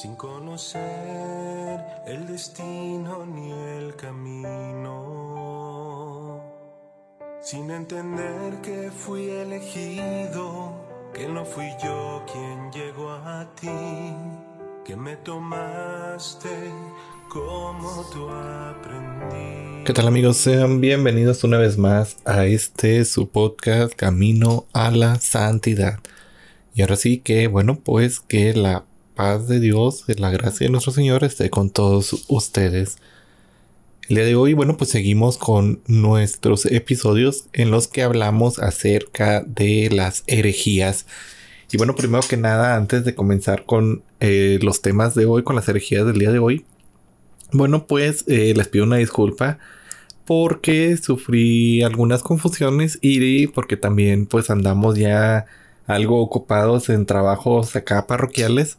sin conocer el destino ni el camino, sin entender que fui elegido, que no fui yo quien llegó a ti, que me tomaste como tú aprendí. ¿Qué tal amigos? Sean bienvenidos una vez más a este su podcast Camino a la Santidad. Y ahora sí que, bueno, pues que la de Dios, que la gracia de nuestro Señor esté con todos ustedes. El día de hoy, bueno, pues seguimos con nuestros episodios en los que hablamos acerca de las herejías. Y bueno, primero que nada, antes de comenzar con eh, los temas de hoy, con las herejías del día de hoy, bueno, pues eh, les pido una disculpa porque sufrí algunas confusiones y porque también pues andamos ya algo ocupados en trabajos acá parroquiales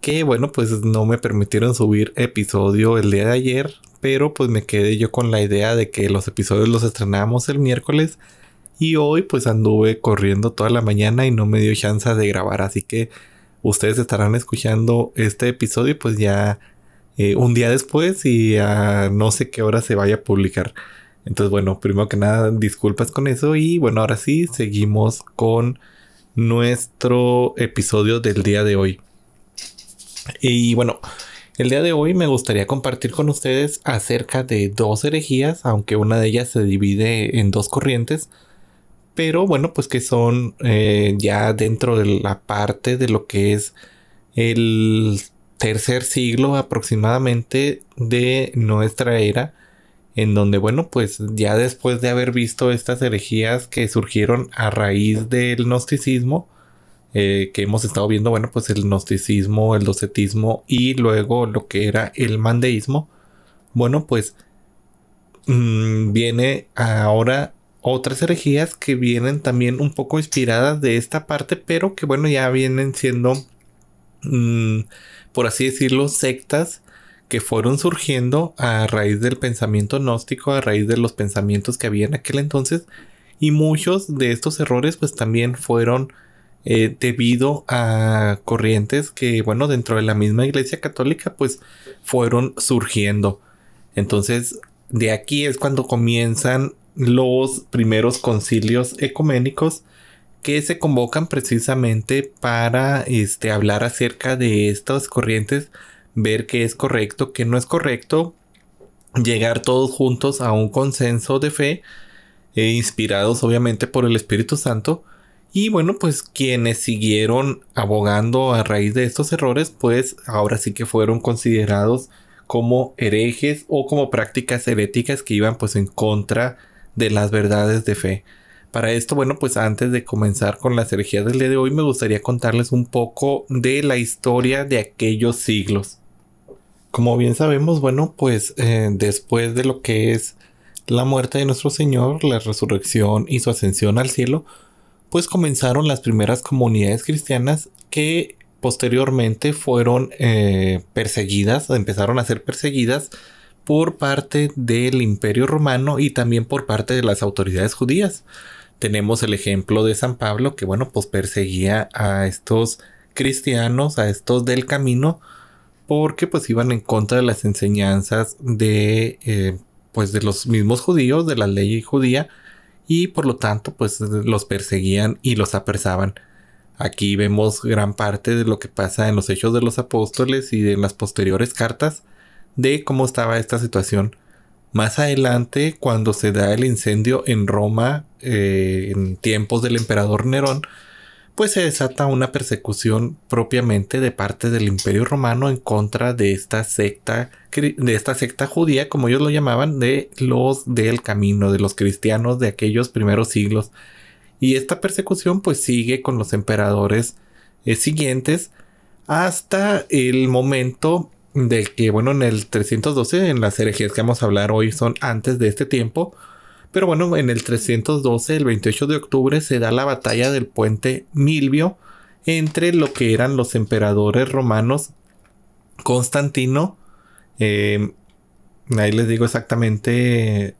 que bueno, pues no me permitieron subir episodio el día de ayer, pero pues me quedé yo con la idea de que los episodios los estrenamos el miércoles y hoy pues anduve corriendo toda la mañana y no me dio chance de grabar, así que ustedes estarán escuchando este episodio pues ya eh, un día después y a no sé qué hora se vaya a publicar. Entonces bueno, primero que nada disculpas con eso y bueno, ahora sí seguimos con nuestro episodio del día de hoy. Y bueno, el día de hoy me gustaría compartir con ustedes acerca de dos herejías, aunque una de ellas se divide en dos corrientes, pero bueno, pues que son eh, ya dentro de la parte de lo que es el tercer siglo aproximadamente de nuestra era, en donde bueno, pues ya después de haber visto estas herejías que surgieron a raíz del gnosticismo, eh, que hemos estado viendo, bueno, pues el gnosticismo, el docetismo y luego lo que era el mandeísmo. Bueno, pues mm, viene ahora otras herejías que vienen también un poco inspiradas de esta parte, pero que bueno, ya vienen siendo, mm, por así decirlo, sectas que fueron surgiendo a raíz del pensamiento gnóstico, a raíz de los pensamientos que había en aquel entonces. Y muchos de estos errores pues también fueron eh, debido a corrientes que, bueno, dentro de la misma iglesia católica, pues fueron surgiendo. Entonces, de aquí es cuando comienzan los primeros concilios ecuménicos que se convocan precisamente para este, hablar acerca de estas corrientes, ver qué es correcto, qué no es correcto, llegar todos juntos a un consenso de fe, e inspirados obviamente por el Espíritu Santo, y bueno, pues quienes siguieron abogando a raíz de estos errores, pues ahora sí que fueron considerados como herejes o como prácticas heréticas que iban pues en contra de las verdades de fe. Para esto, bueno, pues antes de comenzar con las herejías del día de hoy, me gustaría contarles un poco de la historia de aquellos siglos. Como bien sabemos, bueno, pues eh, después de lo que es la muerte de nuestro Señor, la resurrección y su ascensión al cielo, pues comenzaron las primeras comunidades cristianas que posteriormente fueron eh, perseguidas, empezaron a ser perseguidas por parte del imperio romano y también por parte de las autoridades judías. Tenemos el ejemplo de San Pablo que bueno pues perseguía a estos cristianos, a estos del camino, porque pues iban en contra de las enseñanzas de eh, pues de los mismos judíos, de la ley judía, y por lo tanto pues los perseguían y los apresaban. Aquí vemos gran parte de lo que pasa en los hechos de los apóstoles y en las posteriores cartas de cómo estaba esta situación. Más adelante, cuando se da el incendio en Roma eh, en tiempos del emperador Nerón, pues se desata una persecución propiamente de parte del Imperio Romano en contra de esta secta, de esta secta judía, como ellos lo llamaban, de los del camino, de los cristianos de aquellos primeros siglos. Y esta persecución pues sigue con los emperadores eh, siguientes hasta el momento de que, bueno, en el 312, en las herejías que vamos a hablar hoy son antes de este tiempo, pero bueno, en el 312, el 28 de octubre, se da la batalla del puente Milvio entre lo que eran los emperadores romanos Constantino. Eh, ahí les digo exactamente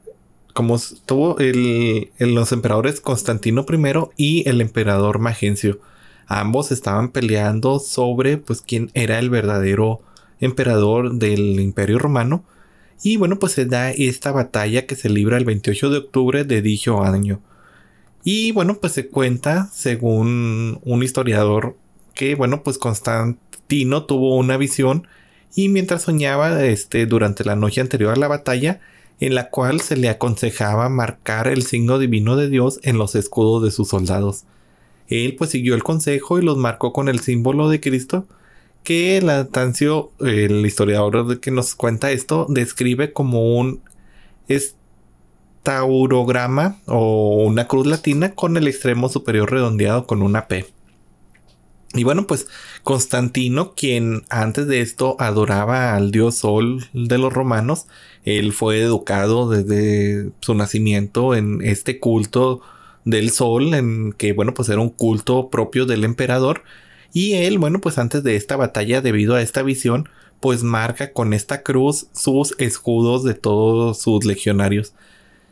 cómo estuvo el, los emperadores Constantino I y el emperador Magencio. ambos estaban peleando sobre pues quién era el verdadero emperador del Imperio Romano. Y bueno, pues se da esta batalla que se libra el 28 de octubre de dicho año. Y bueno, pues se cuenta, según un historiador, que bueno, pues Constantino tuvo una visión y mientras soñaba este, durante la noche anterior a la batalla, en la cual se le aconsejaba marcar el signo divino de Dios en los escudos de sus soldados. Él pues siguió el consejo y los marcó con el símbolo de Cristo, que Latancio, el historiador que nos cuenta esto, describe como un estaurograma o una cruz latina con el extremo superior redondeado con una P. Y bueno, pues Constantino, quien antes de esto adoraba al dios Sol de los romanos, él fue educado desde su nacimiento en este culto del Sol, en que bueno, pues era un culto propio del emperador. Y él, bueno, pues antes de esta batalla, debido a esta visión, pues marca con esta cruz sus escudos de todos sus legionarios.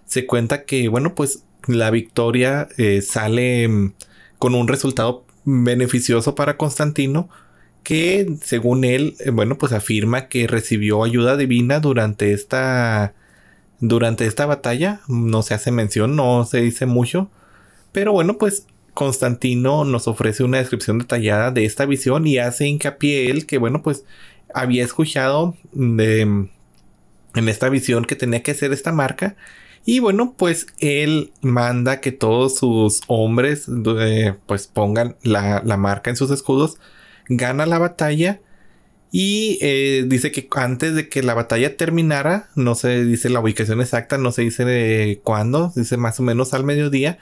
Se cuenta que, bueno, pues la victoria eh, sale mm, con un resultado beneficioso para Constantino, que según él, eh, bueno, pues afirma que recibió ayuda divina durante esta durante esta batalla, no se hace mención, no se dice mucho, pero bueno, pues Constantino nos ofrece una descripción detallada de esta visión y hace hincapié él que bueno, pues había escuchado de, en esta visión que tenía que hacer esta marca y bueno, pues él manda que todos sus hombres eh, pues pongan la, marca en sus escudos. Gana la batalla. Y eh, dice que antes de que la batalla terminara, no se dice la ubicación exacta, no se dice de cuándo, dice más o menos al mediodía.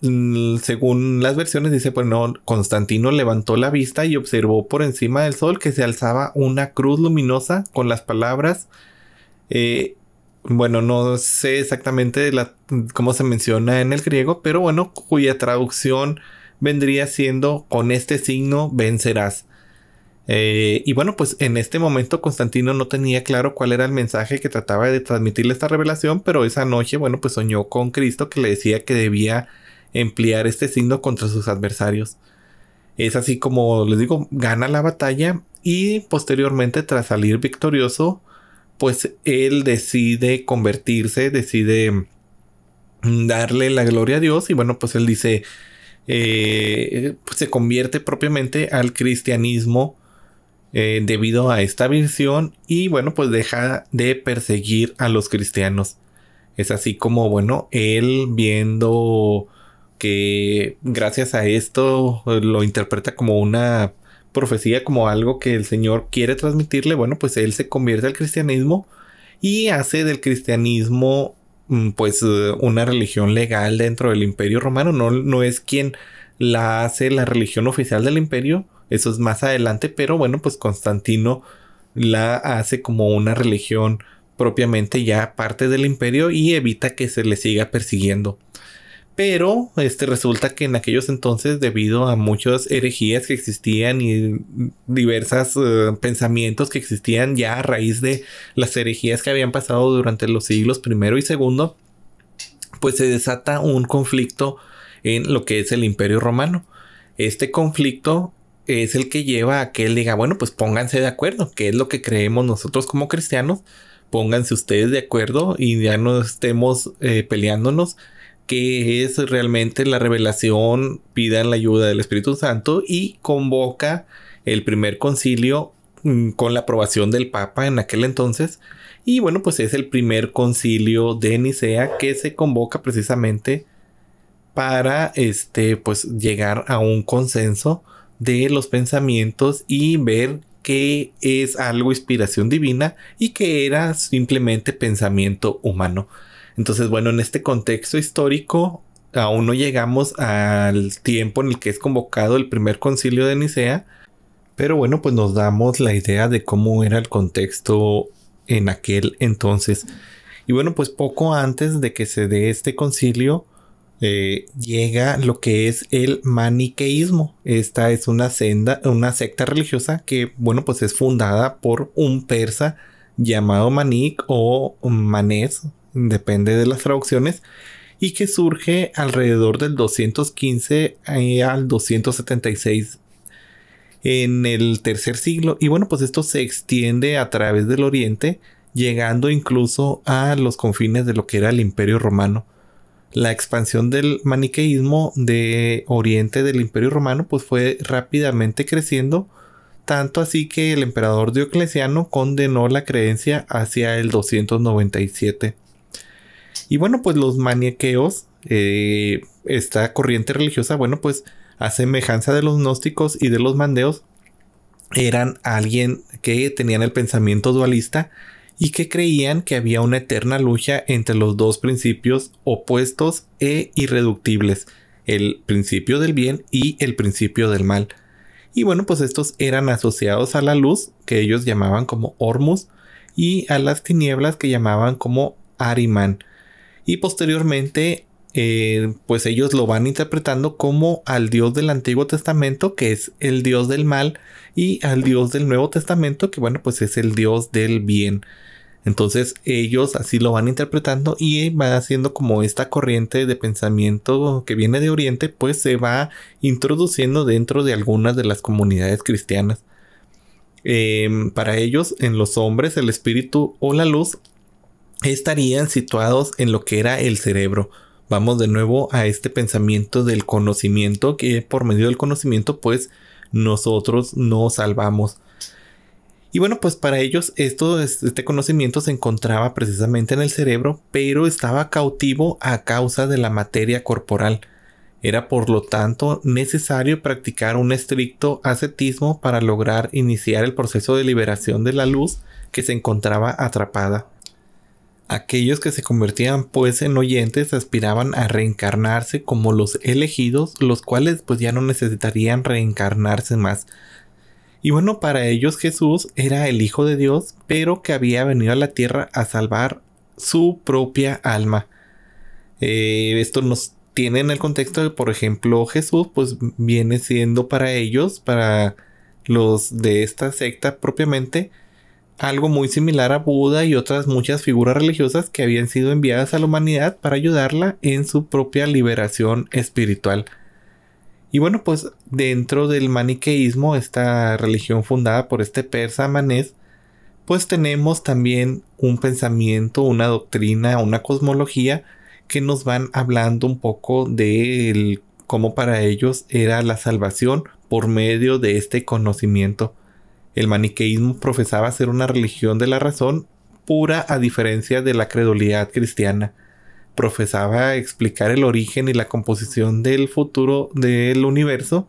Mm, según las versiones, dice, pues no, Constantino levantó la vista y observó por encima del sol que se alzaba una cruz luminosa con las palabras eh, bueno, no sé exactamente cómo se menciona en el griego, pero bueno, cuya traducción vendría siendo con este signo vencerás. Eh, y bueno, pues en este momento Constantino no tenía claro cuál era el mensaje que trataba de transmitirle esta revelación, pero esa noche, bueno, pues soñó con Cristo que le decía que debía emplear este signo contra sus adversarios. Es así como les digo, gana la batalla y posteriormente tras salir victorioso, pues él decide convertirse, decide mm, darle la gloria a Dios y bueno, pues él dice, pues se convierte propiamente al cristianismo eh, debido a esta visión y bueno, pues deja de perseguir a los cristianos. Es así como, bueno, él viendo que gracias a esto lo interpreta como una profecía como algo que el Señor quiere transmitirle, bueno, pues él se convierte al cristianismo y hace del cristianismo mm, pues eh, una religión legal dentro del imperio romano, no, no es quien la hace la religión oficial del imperio, eso es más adelante, pero bueno, pues Constantino la hace como una religión propiamente ya parte del imperio y evita que se le siga persiguiendo. Pero este resulta que en aquellos entonces, debido a muchas herejías que existían y diversos eh, pensamientos que existían ya a raíz de las herejías que habían pasado durante los siglos primero y segundo, pues se desata un conflicto en lo que es el Imperio Romano. Este conflicto es el que lleva a que él diga, bueno, pues pónganse de acuerdo, que es lo que creemos nosotros como cristianos, pónganse ustedes de acuerdo y ya no estemos eh, peleándonos que es realmente la revelación, pidan la ayuda del Espíritu Santo y convoca el primer concilio mm, con la aprobación del Papa en aquel entonces. Y bueno, pues es el primer concilio de Nicea que se convoca precisamente para este pues llegar a un consenso de los pensamientos y ver que es algo inspiración divina y que era simplemente pensamiento humano. Entonces, bueno, en este contexto histórico, aún no llegamos al tiempo en el que es convocado el primer concilio de Nicea, pero bueno, pues nos damos la idea de cómo era el contexto en aquel entonces. Y bueno, pues poco antes de que se dé este concilio, eh, llega lo que es el maniqueísmo. Esta es una senda, una secta religiosa que, bueno, pues es fundada por un persa llamado Manik o Manés, depende de las traducciones. y que surge alrededor del 215 eh, al 276 en el tercer siglo y bueno pues esto se extiende a través del oriente llegando incluso a los confines de lo que era el imperio romano la expansión del maniqueísmo de oriente del imperio romano pues fue rápidamente creciendo tanto así que el emperador Diocleciano condenó la creencia hacia el 297 y bueno pues los maniqueos eh, esta corriente religiosa bueno pues a semejanza de los gnósticos y de los mandeos eran alguien que tenían el pensamiento dualista y que creían que había una eterna lucha entre los dos principios opuestos e irreductibles, el principio del bien y el principio del mal. Y bueno, pues estos eran asociados a la luz, que ellos llamaban como Ormus, y a las tinieblas que llamaban como Ariman. Y posteriormente, eh, pues ellos lo van interpretando como al Dios del Antiguo Testamento, que es el Dios del mal, y al Dios del Nuevo Testamento, que bueno, pues es el Dios del bien. Entonces ellos así lo van interpretando y va haciendo como esta corriente de pensamiento que viene de Oriente, pues se va introduciendo dentro de algunas de las comunidades cristianas. Em, para ellos, en los hombres, el espíritu o la luz estarían situados en lo que era el cerebro. Vamos de nuevo a este pensamiento del conocimiento, que por medio del conocimiento, pues nosotros nos salvamos. Y bueno, pues para ellos esto, este conocimiento se encontraba precisamente en el cerebro, pero estaba cautivo a causa de la materia corporal. Era por lo tanto necesario practicar un estricto ascetismo para lograr iniciar el proceso de liberación de la luz que se encontraba atrapada. Aquellos que se convertían pues en oyentes aspiraban a reencarnarse como los elegidos, los cuales pues ya no necesitarían reencarnarse más, y bueno, para ellos Jesús era el Hijo de Dios, pero que había venido a la tierra a salvar su propia alma. Eh, esto nos tiene en el contexto de, por ejemplo, Jesús, pues viene siendo para ellos, para los de esta secta propiamente, algo muy similar a Buda y otras muchas figuras religiosas que habían sido enviadas a la humanidad para ayudarla en su propia liberación espiritual. Y bueno, pues dentro del maniqueísmo, esta religión fundada por este persa manés, pues tenemos también un pensamiento, una doctrina, una cosmología que nos van hablando un poco de cómo para ellos era la salvación por medio de este conocimiento. El maniqueísmo profesaba ser una religión de la razón pura a diferencia de la credulidad cristiana profesaba explicar el origen y la composición del futuro del universo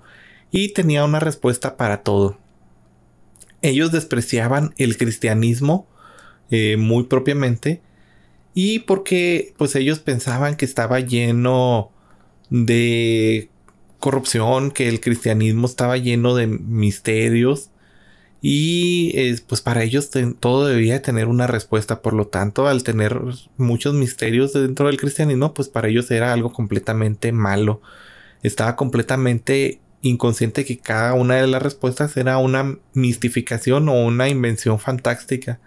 y tenía una respuesta para todo. Ellos despreciaban el cristianismo eh, muy propiamente y porque pues ellos pensaban que estaba lleno de corrupción, que el cristianismo estaba lleno de misterios y pues para ellos todo debía tener una respuesta. Por lo tanto, al tener muchos misterios dentro del cristianismo, pues para ellos era algo completamente malo. Estaba completamente inconsciente que cada una de las respuestas era una mistificación o una invención fantástica.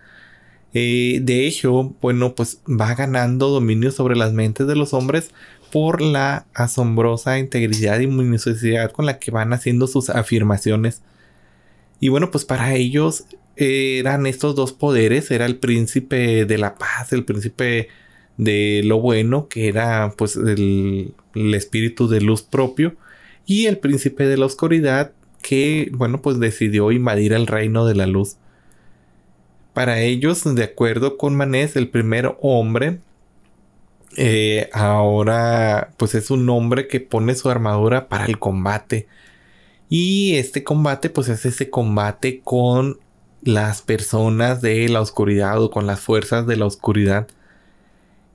Eh, de hecho, bueno, pues va ganando dominio sobre las mentes de los hombres por la asombrosa integridad y minuciosidad con la que van haciendo sus afirmaciones. Y bueno, pues para ellos eran estos dos poderes, era el príncipe de la paz, el príncipe de lo bueno, que era pues el, espíritu de luz propio, y el príncipe de la oscuridad, que bueno, pues decidió invadir el reino de la luz. Para ellos, de acuerdo con Manés, el primer hombre, eh, ahora pues es un hombre que pone su armadura para el combate, y este combate pues es ese combate con las personas de la oscuridad o con las fuerzas de la oscuridad.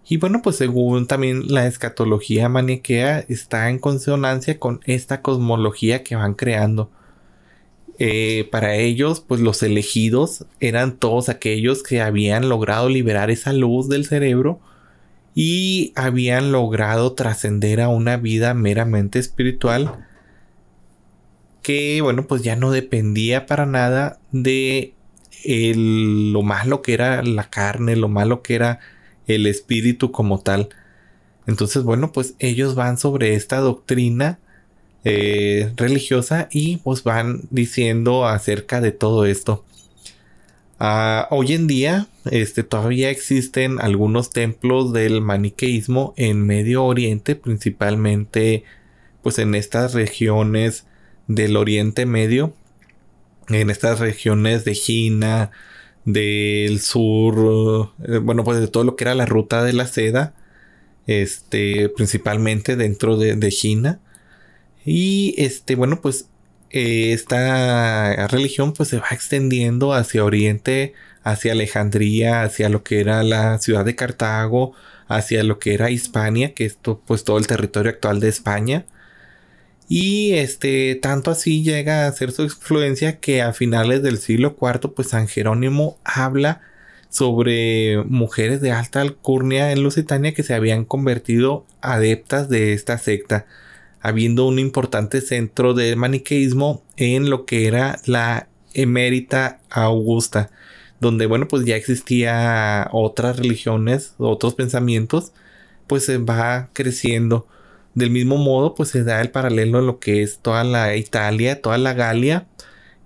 Y bueno, pues según también la escatología maniquea está en consonancia con esta cosmología que van creando. Eh, para ellos, pues los elegidos eran todos aquellos que habían logrado liberar esa luz del cerebro y habían logrado trascender a una vida meramente espiritual que, bueno, pues ya no dependía para nada de lo malo que era la carne, lo malo que era el espíritu como tal. Entonces, bueno, pues ellos van sobre esta doctrina eh, religiosa y pues van diciendo acerca de todo esto. Ah, hoy en día, este, todavía existen algunos templos del maniqueísmo en Medio Oriente, principalmente pues en estas regiones del Oriente Medio, en estas regiones de China, del sur, eh, bueno, pues de todo lo que era la ruta de la seda, este, principalmente dentro de, de China. Y este, bueno, pues eh, esta religión pues se va extendiendo hacia Oriente, hacia Alejandría, hacia lo que era la ciudad de Cartago, hacia lo que era Hispania, que es pues todo el territorio actual de España. Y este, tanto así llega a ser su influencia que a finales del siglo IV, pues San Jerónimo habla sobre mujeres de alta alcurnia en Lusitania que se habían convertido adeptas de esta secta habiendo un importante centro de maniqueísmo en lo que era la emérita Augusta, donde bueno pues ya existía otras religiones, otros pensamientos, pues se va creciendo. Del mismo modo pues se da el paralelo en lo que es toda la Italia, toda la Galia,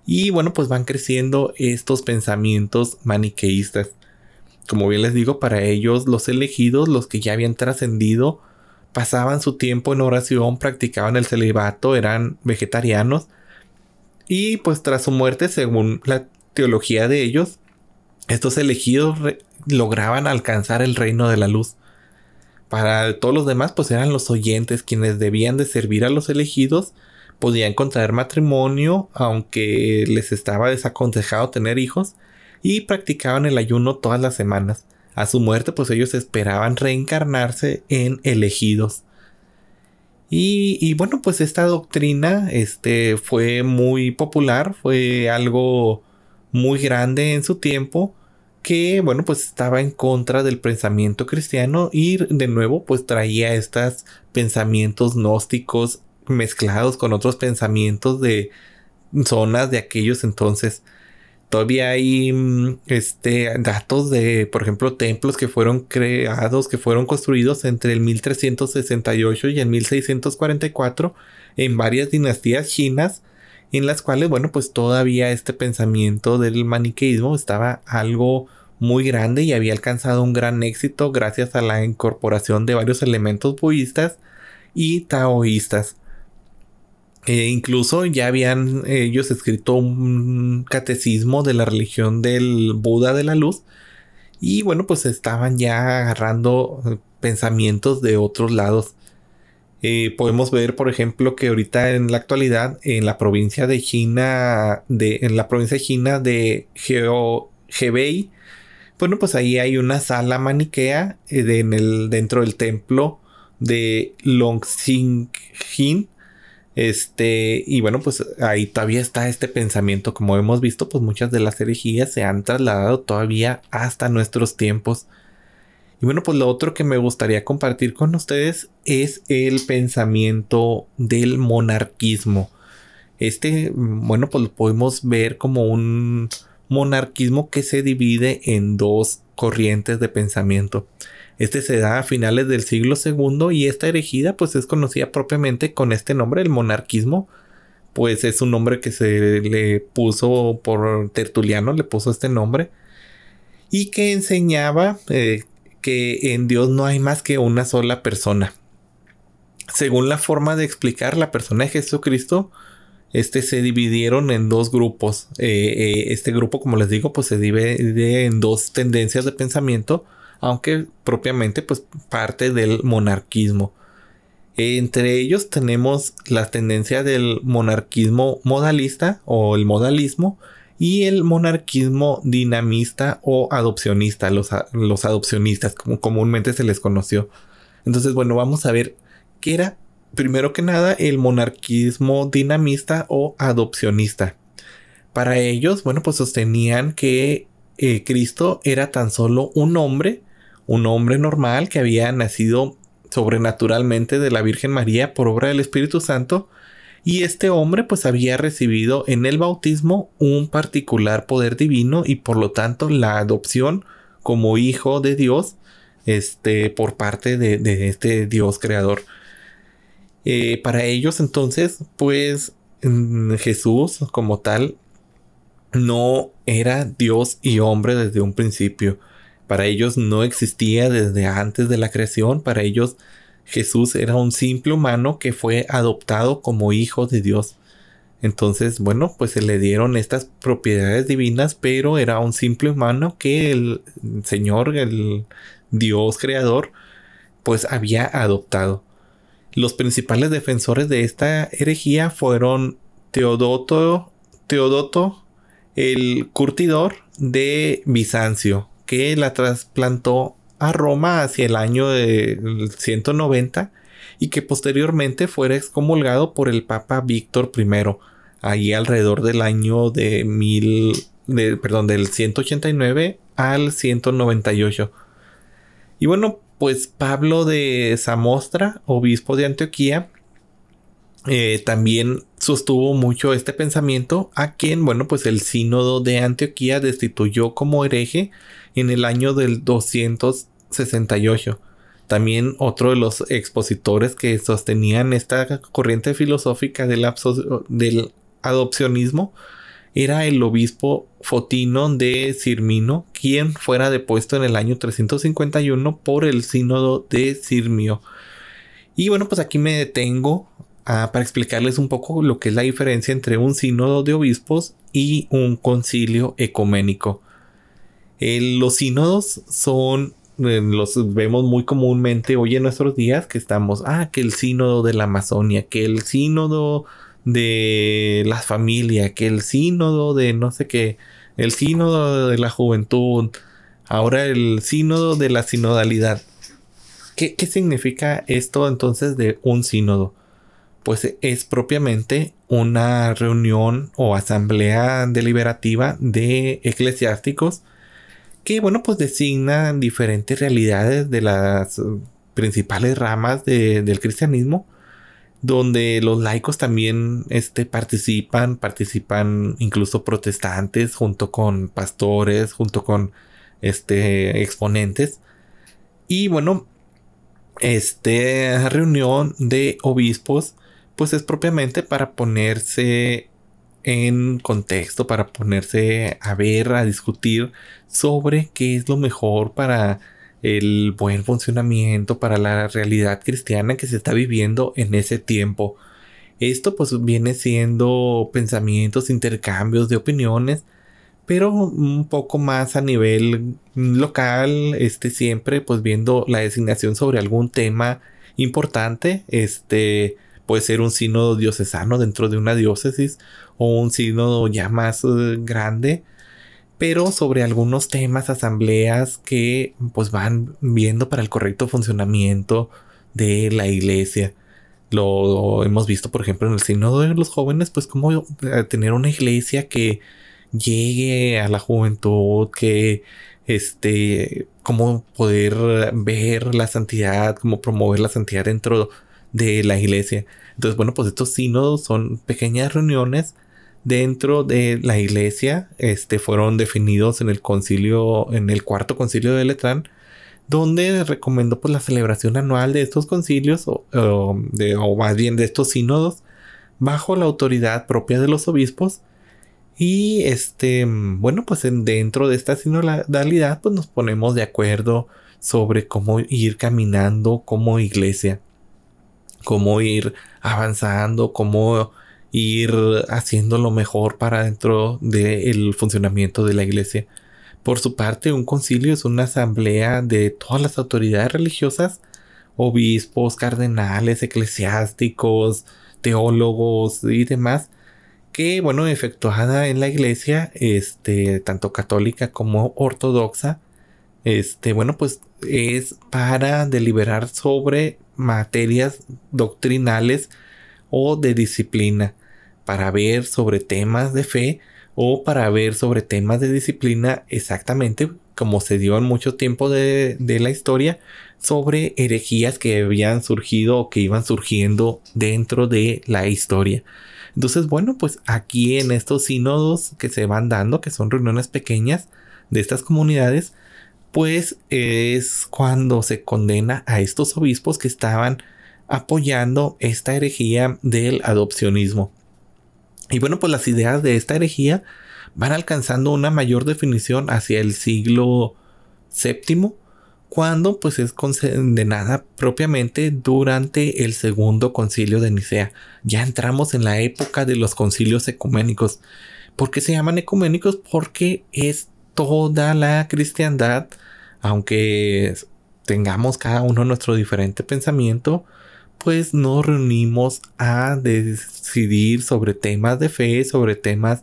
y bueno pues van creciendo estos pensamientos maniqueístas. Como bien les digo, para ellos los elegidos, los que ya habían trascendido, pasaban su tiempo en oración, practicaban el celibato, eran vegetarianos y pues tras su muerte, según la teología de ellos, estos elegidos lograban alcanzar el reino de la luz. Para todos los demás, pues eran los oyentes quienes debían de servir a los elegidos, podían contraer matrimonio, aunque les estaba desaconsejado tener hijos, y practicaban el ayuno todas las semanas a su muerte, pues ellos esperaban reencarnarse en elegidos. Y, bueno, pues esta doctrina este, fue muy popular, fue algo muy grande en su tiempo, que bueno, pues estaba en contra del pensamiento cristiano y de nuevo pues traía estos pensamientos gnósticos mezclados con otros pensamientos de zonas de aquellos entonces. Todavía hay mm, este, datos de, por ejemplo, templos que fueron creados, que fueron construidos entre el 1368 y el 1644 en varias dinastías chinas, en las cuales, bueno, pues todavía este pensamiento del maniqueísmo estaba algo muy grande y había alcanzado un gran éxito gracias a la incorporación de varios elementos budistas y taoístas. Eh, incluso ya habían ellos escrito un catecismo de la religión del Buda de la Luz. Y bueno, pues estaban ya agarrando pensamientos de otros lados. Eh, podemos ver, por ejemplo, que ahorita en la actualidad, en la provincia de China, de, en la provincia de China de Geo, Hebei, bueno, pues ahí hay una sala maniquea en el, dentro del templo de Longxingjin este, y bueno, pues ahí todavía está este pensamiento. Como hemos visto, pues muchas de las herejías se han trasladado todavía hasta nuestros tiempos. Y bueno, pues lo otro que me gustaría compartir con ustedes es el pensamiento del monarquismo. Este, bueno, pues lo podemos ver como un monarquismo que se divide en dos corrientes de pensamiento. Este se da a finales del siglo II y esta herejida pues es conocida propiamente con este nombre, el monarquismo. Pues es un nombre que se le puso por Tertuliano, le puso este nombre. Y que enseñaba eh, que en Dios no hay más que una sola persona. Según la forma de explicar la persona de Jesucristo, este se dividieron en dos grupos. Eh, eh, este grupo, como les digo, pues se divide en dos tendencias de pensamiento aunque propiamente pues parte del monarquismo. Entre ellos tenemos la tendencia del monarquismo modalista o el modalismo y el monarquismo dinamista o adopcionista, los, los adopcionistas como comúnmente se les conoció. Entonces, bueno, vamos a ver qué era primero que nada el monarquismo dinamista o adopcionista. Para ellos, bueno, pues sostenían que eh, Cristo era tan solo un hombre un hombre normal que había nacido sobrenaturalmente de la Virgen María por obra del Espíritu Santo y este hombre pues había recibido en el bautismo un particular poder divino y por lo tanto la adopción como hijo de Dios este, por parte de, este Dios creador. Eh, para ellos entonces, pues mm, Jesús como tal no era Dios y hombre desde un principio. Para ellos no existía desde antes de la creación. Para ellos Jesús era un simple humano que fue adoptado como hijo de Dios. Entonces, bueno, pues se le dieron estas propiedades divinas, pero era un simple humano que el Señor, el Dios creador, pues había adoptado. Los principales defensores de esta herejía fueron Teodoto, Teodoto, el curtidor de Bizancio, que la trasplantó a Roma hacia el año de 190 y que posteriormente fuera excomulgado por el Papa Víctor I, ahí alrededor del año de mil, perdón, del 189 al 198. Y bueno, pues Pablo de Samostra, obispo de Antioquía, eh, también sostuvo mucho este pensamiento a quien, bueno, pues el sínodo de Antioquía destituyó como hereje en el año del 268. También otro de los expositores que sostenían esta corriente filosófica del, del adopcionismo era el obispo Fotino de Sirmino, quien fuera depuesto en el año 351 por el sínodo de Sirmio. Y bueno, pues aquí me detengo ah, para explicarles un poco lo que es la diferencia entre un sínodo de obispos y un concilio ecuménico. los sínodos son, los vemos muy comúnmente hoy en nuestros días, que estamos, ah, que el sínodo de la Amazonia, que el sínodo de la familia, que el sínodo de no sé qué, el sínodo de la juventud, ahora el sínodo de la sinodalidad. ¿Qué, ¿Qué, significa esto entonces de un sínodo? Pues es propiamente una reunión o asamblea deliberativa de eclesiásticos que, bueno, pues designan diferentes realidades de las principales ramas del cristianismo donde los laicos también este, participan, participan incluso protestantes junto con pastores, junto con este, exponentes. Y bueno, esta reunión de obispos pues es propiamente para ponerse en contexto, para ponerse a ver, a discutir sobre qué es lo mejor para el buen funcionamiento para la realidad cristiana que se está viviendo en ese tiempo. Esto pues viene siendo pensamientos, intercambios de opiniones, pero un poco más a nivel local, este siempre pues viendo la designación sobre algún tema importante, este puede ser un sínodo diocesano dentro de una diócesis un sínodo ya más eh, grande pero sobre algunos temas, asambleas que pues van viendo para el correcto funcionamiento de la iglesia. Lo hemos visto, por ejemplo, en el sínodo de los jóvenes, pues como eh, tener una iglesia que llegue a la juventud, que este, cómo poder ver la santidad, cómo promover la santidad dentro de la iglesia. Entonces, bueno, pues estos sínodos son pequeñas reuniones dentro de la iglesia este, fueron definidos en el concilio, en el cuarto concilio de Letrán, donde recomendó pues, la celebración anual de estos concilios, o, de, o más bien de estos sínodos, bajo la autoridad propia de los obispos. Y este, bueno, pues dentro de esta sinodalidad, pues nos ponemos de acuerdo sobre cómo ir caminando como iglesia, cómo ir avanzando, cómo ir haciendo lo mejor para dentro del funcionamiento de la iglesia. Por su parte, un concilio es una asamblea de todas las autoridades religiosas, obispos, cardenales, eclesiásticos, teólogos y demás, que, bueno, efectuada en la iglesia, este, tanto católica como ortodoxa, este, bueno, pues es para deliberar sobre materias doctrinales o de disciplina para ver sobre temas de fe o para ver sobre temas de disciplina exactamente como se dio en mucho tiempo de, la historia sobre herejías que habían surgido o que iban surgiendo dentro de la historia. Entonces, bueno, pues aquí en estos sínodos que se van dando, que son reuniones pequeñas de estas comunidades, pues es cuando se condena a estos obispos que estaban apoyando esta herejía del adopcionismo. Y bueno, pues las ideas de esta herejía van alcanzando una mayor definición hacia el siglo VII, cuando pues es condenada propiamente durante el segundo concilio de Nicea. Ya entramos en la época de los concilios ecuménicos. ¿Por qué se llaman ecuménicos? Porque es toda la cristiandad, aunque tengamos cada uno nuestro diferente pensamiento, pues nos reunimos a decidir sobre temas de fe, sobre temas,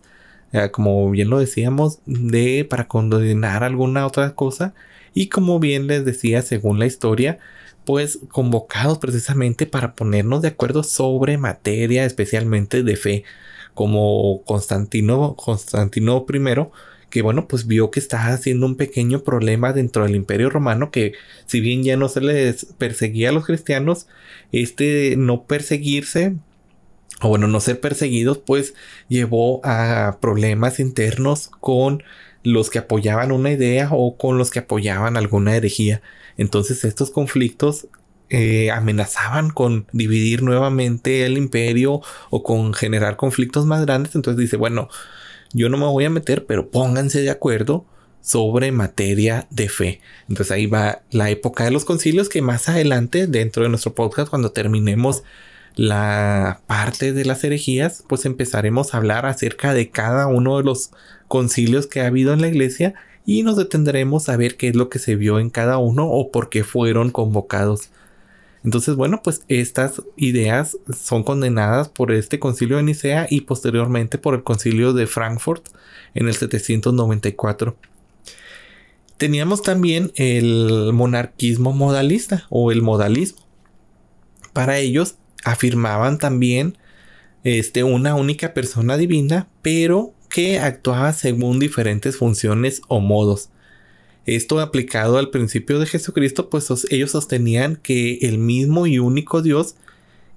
eh, como bien lo decíamos, de para condenar alguna otra cosa. Y como bien les decía, según la historia, pues convocados precisamente para ponernos de acuerdo sobre materia especialmente de fe, como Constantino, Constantino I, que bueno, pues vio que estaba haciendo un pequeño problema dentro del imperio romano, que si bien ya no se les perseguía a los cristianos, este no perseguirse, o bueno, no ser perseguidos, pues llevó a problemas internos con los que apoyaban una idea o con los que apoyaban alguna herejía. Entonces estos conflictos eh, amenazaban con dividir nuevamente el imperio o con generar conflictos más grandes. Entonces dice, bueno, yo no me voy a meter, pero pónganse de acuerdo sobre materia de fe. Entonces ahí va la época de los concilios que más adelante dentro de nuestro podcast cuando terminemos la parte de las herejías, pues empezaremos a hablar acerca de cada uno de los concilios que ha habido en la iglesia y nos detendremos a ver qué es lo que se vio en cada uno o por qué fueron convocados. Entonces, bueno, pues estas ideas son condenadas por este concilio de Nicea y posteriormente por el concilio de Frankfurt en el 794. Teníamos también el monarquismo modalista o el modalismo. Para ellos afirmaban también este, una única persona divina, pero que actuaba según diferentes funciones o modos. Esto aplicado al principio de Jesucristo, pues ellos sostenían que el mismo y único Dios,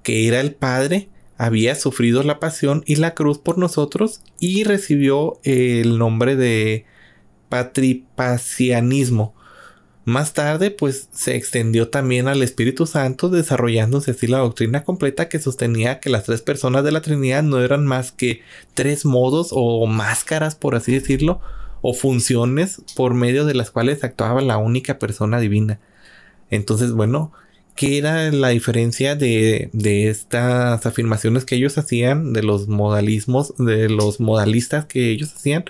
que era el Padre, había sufrido la pasión y la cruz por nosotros y recibió el nombre de patripacianismo, más tarde, pues se extendió también al Espíritu Santo, desarrollándose así la doctrina completa que sostenía que las tres personas de la Trinidad no eran más que tres modos o máscaras, por así decirlo, o funciones por medio de las cuales actuaba la única persona divina. Entonces, bueno, ¿qué era la diferencia de, de estas afirmaciones que ellos hacían, de los modalismos, de los modalistas que ellos hacían?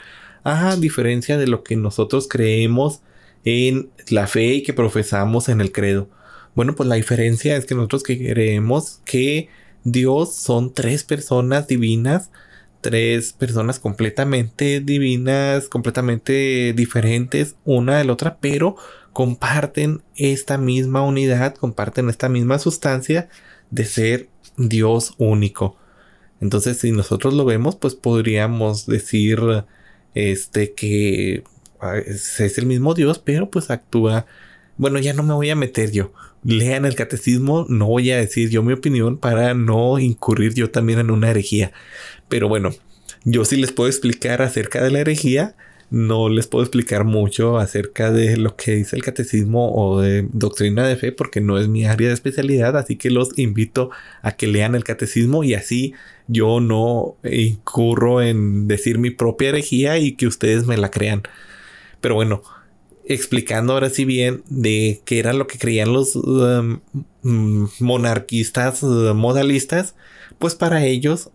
A diferencia de lo que nosotros creemos en la fe y que profesamos en el credo. Bueno, pues la diferencia es que nosotros creemos que Dios son tres personas divinas, tres personas completamente divinas, completamente diferentes una de la otra, pero comparten esta misma unidad, comparten esta misma sustancia de ser Dios único. Entonces, si nosotros lo vemos, pues podríamos decir este que es, el mismo Dios, pero pues actúa. Bueno, ya no me voy a meter yo. Lean el catecismo, no voy a decir yo mi opinión para no incurrir yo también en una herejía. Pero bueno, yo sí les puedo explicar acerca de la herejía. No les puedo explicar mucho acerca de lo que dice el catecismo o de doctrina de fe porque no es mi área de especialidad, así que los invito a que lean el catecismo y así yo no incurro en decir mi propia herejía y que ustedes me la crean. Pero bueno, explicando ahora sí bien de qué era lo que creían los um, mm, monarquistas uh, modalistas, pues para ellos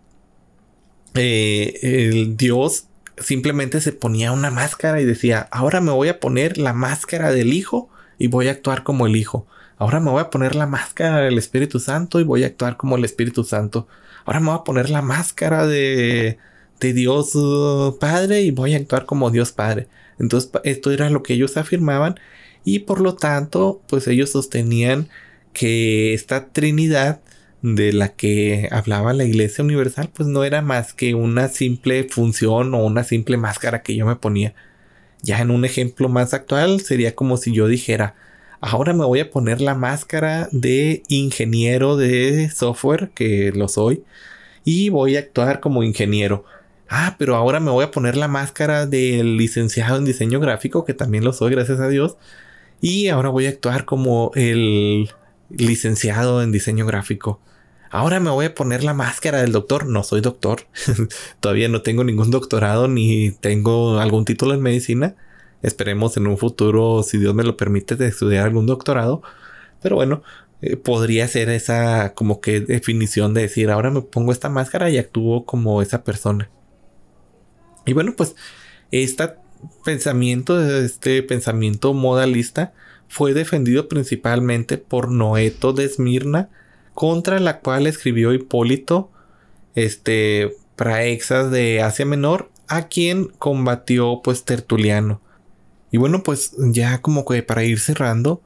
eh, el dios simplemente se ponía una máscara y decía, ahora me voy a poner la máscara del hijo y voy a actuar como el hijo. Ahora me voy a poner la máscara del Espíritu Santo y voy a actuar como el Espíritu Santo. Ahora me voy a poner la máscara de, de Dios uh, Padre y voy a actuar como Dios Padre. Entonces esto era lo que ellos afirmaban y por lo tanto pues ellos sostenían que esta Trinidad de la que hablaba la Iglesia Universal pues no era más que una simple función o una simple máscara que yo me ponía. Ya en un ejemplo más actual sería como si yo dijera, ahora me voy a poner la máscara de ingeniero de software, que lo soy, y voy a actuar como ingeniero. Ah, pero ahora me voy a poner la máscara del licenciado en diseño gráfico, que también lo soy, gracias a Dios, y ahora voy a actuar como el licenciado en diseño gráfico. Ahora me voy a poner la máscara del doctor. No soy doctor. Todavía no tengo ningún doctorado ni tengo algún título en medicina. Esperemos en un futuro, si Dios me lo permite, de estudiar algún doctorado. Pero bueno, eh, podría ser esa como que definición de decir, ahora me pongo esta máscara y actúo como esa persona. Y bueno, pues este pensamiento, este pensamiento modalista fue defendido principalmente por Noeto de Esmirna, contra la cual escribió Hipólito, este, Praexas de Asia Menor, a quien combatió pues Tertuliano. Y bueno, pues ya como que para ir cerrando,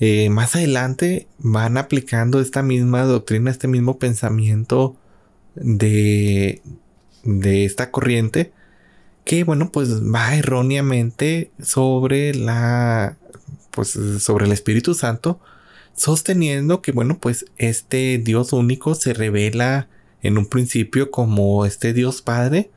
eh, más adelante van aplicando esta misma doctrina, este mismo pensamiento de, de esta corriente, que bueno, pues va erróneamente sobre la, pues sobre el Espíritu Santo, sosteniendo que bueno, pues este Dios único se revela en un principio como este Dios Padre,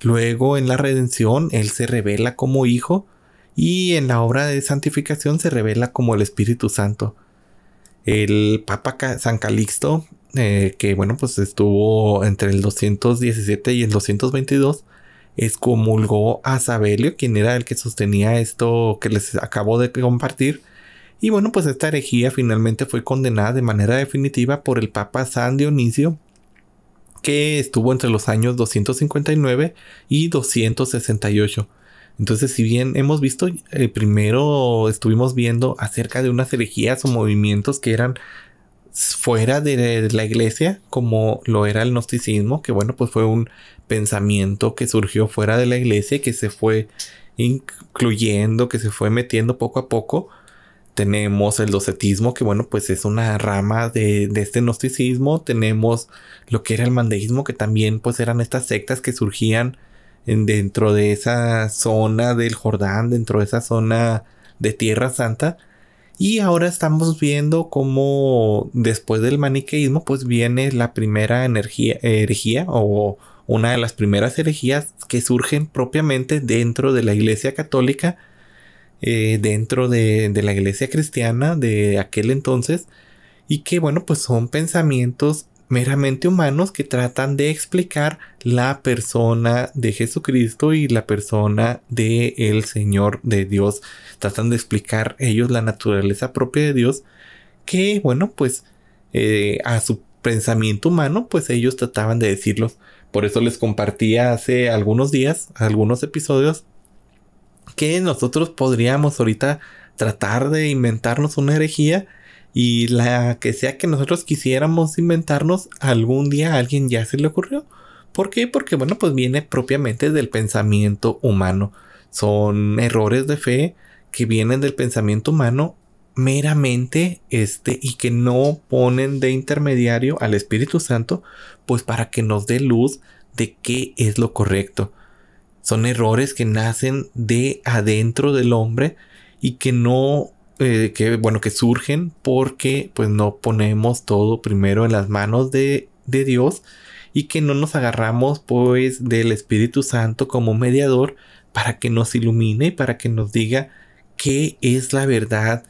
luego en la redención Él se revela como Hijo, y en la obra de santificación se revela como el Espíritu Santo. El Papa San Calixto, eh, que bueno, pues estuvo entre el 217 y el 222, excomulgó a Sabelio, quien era el que sostenía esto que les acabo de compartir. Y bueno, pues esta herejía finalmente fue condenada de manera definitiva por el Papa San Dionisio, que estuvo entre los años 259 y 268. Entonces, si bien hemos visto, eh, primero estuvimos viendo acerca de unas herejías o movimientos que eran fuera de, la iglesia, como lo era el gnosticismo, que bueno, pues fue un pensamiento que surgió fuera de la iglesia y que se fue incluyendo, que se fue metiendo poco a poco. Tenemos el docetismo, que bueno, pues es una rama de, de este gnosticismo. Tenemos lo que era el mandeísmo, que también pues eran estas sectas que surgían dentro de esa zona del Jordán, dentro de esa zona de Tierra Santa. Y ahora estamos viendo cómo después del maniqueísmo pues viene la primera energía, herejía o una de las primeras herejías que surgen propiamente dentro de la iglesia católica, eh, dentro de, de la iglesia cristiana de aquel entonces y que bueno pues son pensamientos meramente humanos que tratan de explicar la persona de Jesucristo y la persona de el Señor de Dios. Tratan de explicar ellos la naturaleza propia de Dios que, bueno, pues eh, a su pensamiento humano, pues ellos trataban de decirlos. Por eso les compartía hace algunos días, algunos episodios, que nosotros podríamos ahorita tratar de inventarnos una herejía y la que sea que nosotros quisiéramos inventarnos, algún día a alguien ya se le ocurrió. ¿Por qué? Porque bueno, pues viene propiamente del pensamiento humano. Son errores de fe que vienen del pensamiento humano meramente este y que no ponen de intermediario al Espíritu Santo, pues para que nos dé luz de qué es lo correcto. Son errores que nacen de adentro del hombre y que no eh, que bueno que surgen porque pues no ponemos todo primero en las manos de, de Dios y que no nos agarramos pues del Espíritu Santo como mediador para que nos ilumine y para que nos diga qué es la verdad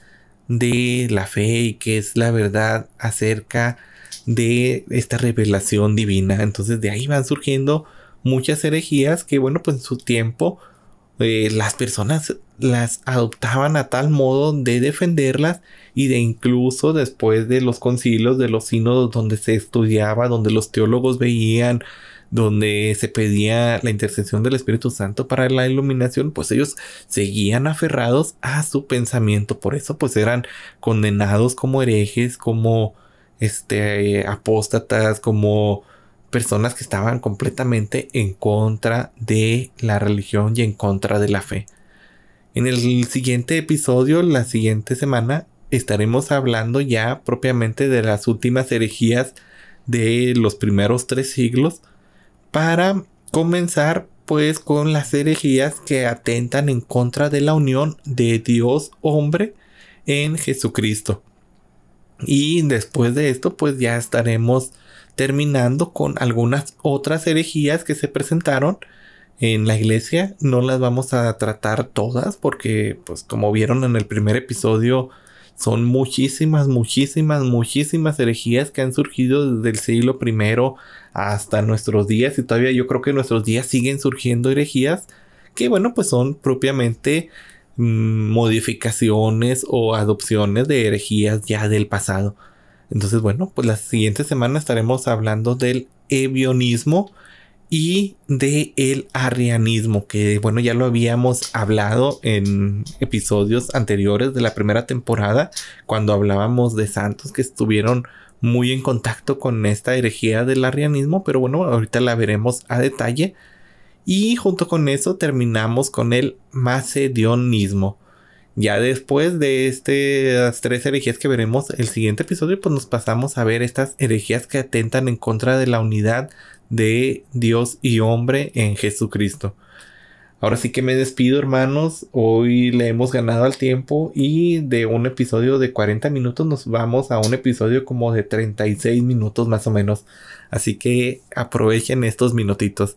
de la fe y qué es la verdad acerca de esta revelación divina. Entonces de ahí van surgiendo muchas herejías que bueno pues en su tiempo eh, las personas las adoptaban a tal modo de defenderlas y de incluso después de los concilios, de los sínodos donde se estudiaba, donde los teólogos veían, donde se pedía la intercesión del Espíritu Santo para la iluminación, pues ellos seguían aferrados a su pensamiento, por eso pues eran condenados como herejes, como este apóstatas, como personas que estaban completamente en contra de la religión y en contra de la fe. En el siguiente episodio, la siguiente semana, estaremos hablando ya propiamente de las últimas herejías de los primeros tres siglos para comenzar pues con las herejías que atentan en contra de la unión de Dios hombre en Jesucristo. Y después de esto pues ya estaremos terminando con algunas otras herejías que se presentaron en la iglesia. No las vamos a tratar todas porque, pues como vieron en el primer episodio, son muchísimas, muchísimas, muchísimas herejías que han surgido desde el siglo primero hasta nuestros días y todavía yo creo que en nuestros días siguen surgiendo herejías que bueno pues son propiamente mm, modificaciones o adopciones de herejías ya del pasado. Entonces bueno pues la siguiente semana estaremos hablando del evionismo y de el arrianismo que bueno ya lo habíamos hablado en episodios anteriores de la primera temporada cuando hablábamos de santos que estuvieron muy en contacto con esta herejía del arrianismo, pero bueno, ahorita la veremos a detalle. Y junto con eso terminamos con el macedionismo. Ya después de estas tres herejías que veremos el siguiente episodio, pues nos pasamos a ver estas herejías que atentan en contra de la unidad de Dios y hombre en Jesucristo. Ahora sí que me despido hermanos, hoy le hemos ganado al tiempo y de un episodio de 40 minutos nos vamos a un episodio como de 36 minutos más o menos. Así que aprovechen estos minutitos.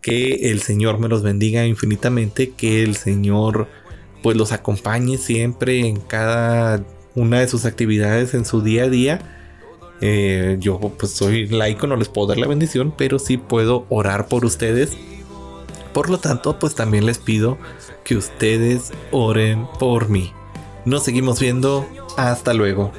Que el Señor me los bendiga infinitamente, que el Señor pues los acompañe siempre en cada una de sus actividades en su día a día. Eh, yo pues soy laico, no les puedo dar la bendición, pero sí puedo orar por ustedes por lo tanto, pues también les pido que ustedes oren por mí. Nos seguimos viendo. Hasta luego.